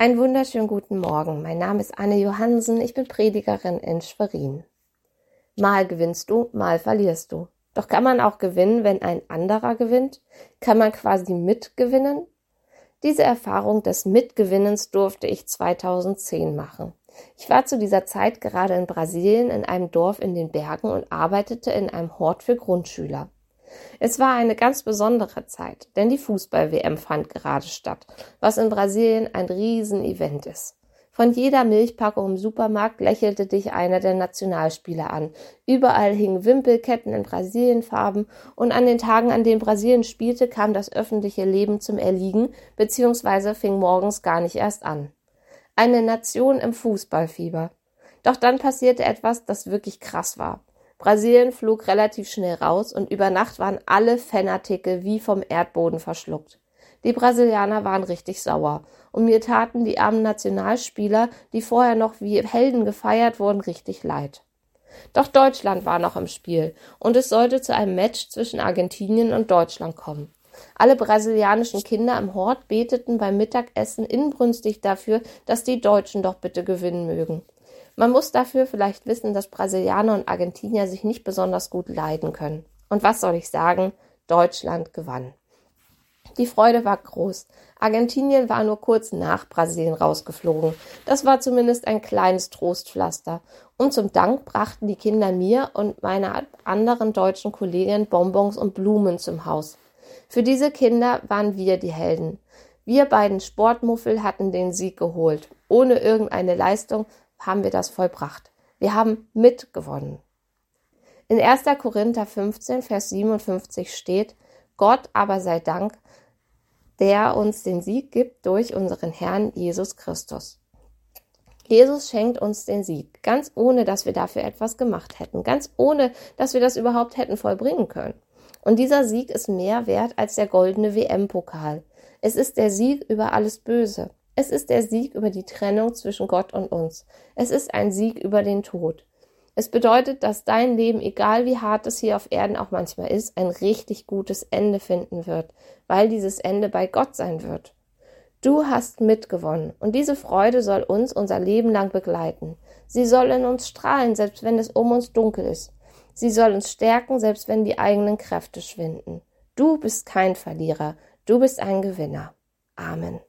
Einen wunderschönen guten Morgen. Mein Name ist Anne Johansen. Ich bin Predigerin in Schwerin. Mal gewinnst du, mal verlierst du. Doch kann man auch gewinnen, wenn ein anderer gewinnt? Kann man quasi mitgewinnen? Diese Erfahrung des Mitgewinnens durfte ich 2010 machen. Ich war zu dieser Zeit gerade in Brasilien in einem Dorf in den Bergen und arbeitete in einem Hort für Grundschüler. Es war eine ganz besondere Zeit, denn die Fußball-WM fand gerade statt, was in Brasilien ein Riesenevent ist. Von jeder Milchpackung im Supermarkt lächelte dich einer der Nationalspieler an. Überall hingen Wimpelketten in Brasilienfarben und an den Tagen, an denen Brasilien spielte, kam das öffentliche Leben zum Erliegen bzw. fing morgens gar nicht erst an. Eine Nation im Fußballfieber. Doch dann passierte etwas, das wirklich krass war. Brasilien flog relativ schnell raus und über Nacht waren alle Fanartikel wie vom Erdboden verschluckt. Die Brasilianer waren richtig sauer und mir taten die armen Nationalspieler, die vorher noch wie Helden gefeiert wurden, richtig leid. Doch Deutschland war noch im Spiel und es sollte zu einem Match zwischen Argentinien und Deutschland kommen. Alle brasilianischen Kinder im Hort beteten beim Mittagessen inbrünstig dafür, dass die Deutschen doch bitte gewinnen mögen. Man muss dafür vielleicht wissen, dass Brasilianer und Argentinier sich nicht besonders gut leiden können. Und was soll ich sagen? Deutschland gewann. Die Freude war groß. Argentinien war nur kurz nach Brasilien rausgeflogen. Das war zumindest ein kleines Trostpflaster. Und zum Dank brachten die Kinder mir und meiner anderen deutschen Kollegin Bonbons und Blumen zum Haus. Für diese Kinder waren wir die Helden. Wir beiden Sportmuffel hatten den Sieg geholt. Ohne irgendeine Leistung haben wir das vollbracht. Wir haben mitgewonnen. In 1. Korinther 15, Vers 57 steht, Gott aber sei Dank, der uns den Sieg gibt durch unseren Herrn Jesus Christus. Jesus schenkt uns den Sieg, ganz ohne, dass wir dafür etwas gemacht hätten, ganz ohne, dass wir das überhaupt hätten vollbringen können. Und dieser Sieg ist mehr wert als der goldene WM-Pokal. Es ist der Sieg über alles Böse. Es ist der Sieg über die Trennung zwischen Gott und uns. Es ist ein Sieg über den Tod. Es bedeutet, dass dein Leben, egal wie hart es hier auf Erden auch manchmal ist, ein richtig gutes Ende finden wird, weil dieses Ende bei Gott sein wird. Du hast mitgewonnen und diese Freude soll uns unser Leben lang begleiten. Sie soll in uns strahlen, selbst wenn es um uns dunkel ist. Sie soll uns stärken, selbst wenn die eigenen Kräfte schwinden. Du bist kein Verlierer, du bist ein Gewinner. Amen.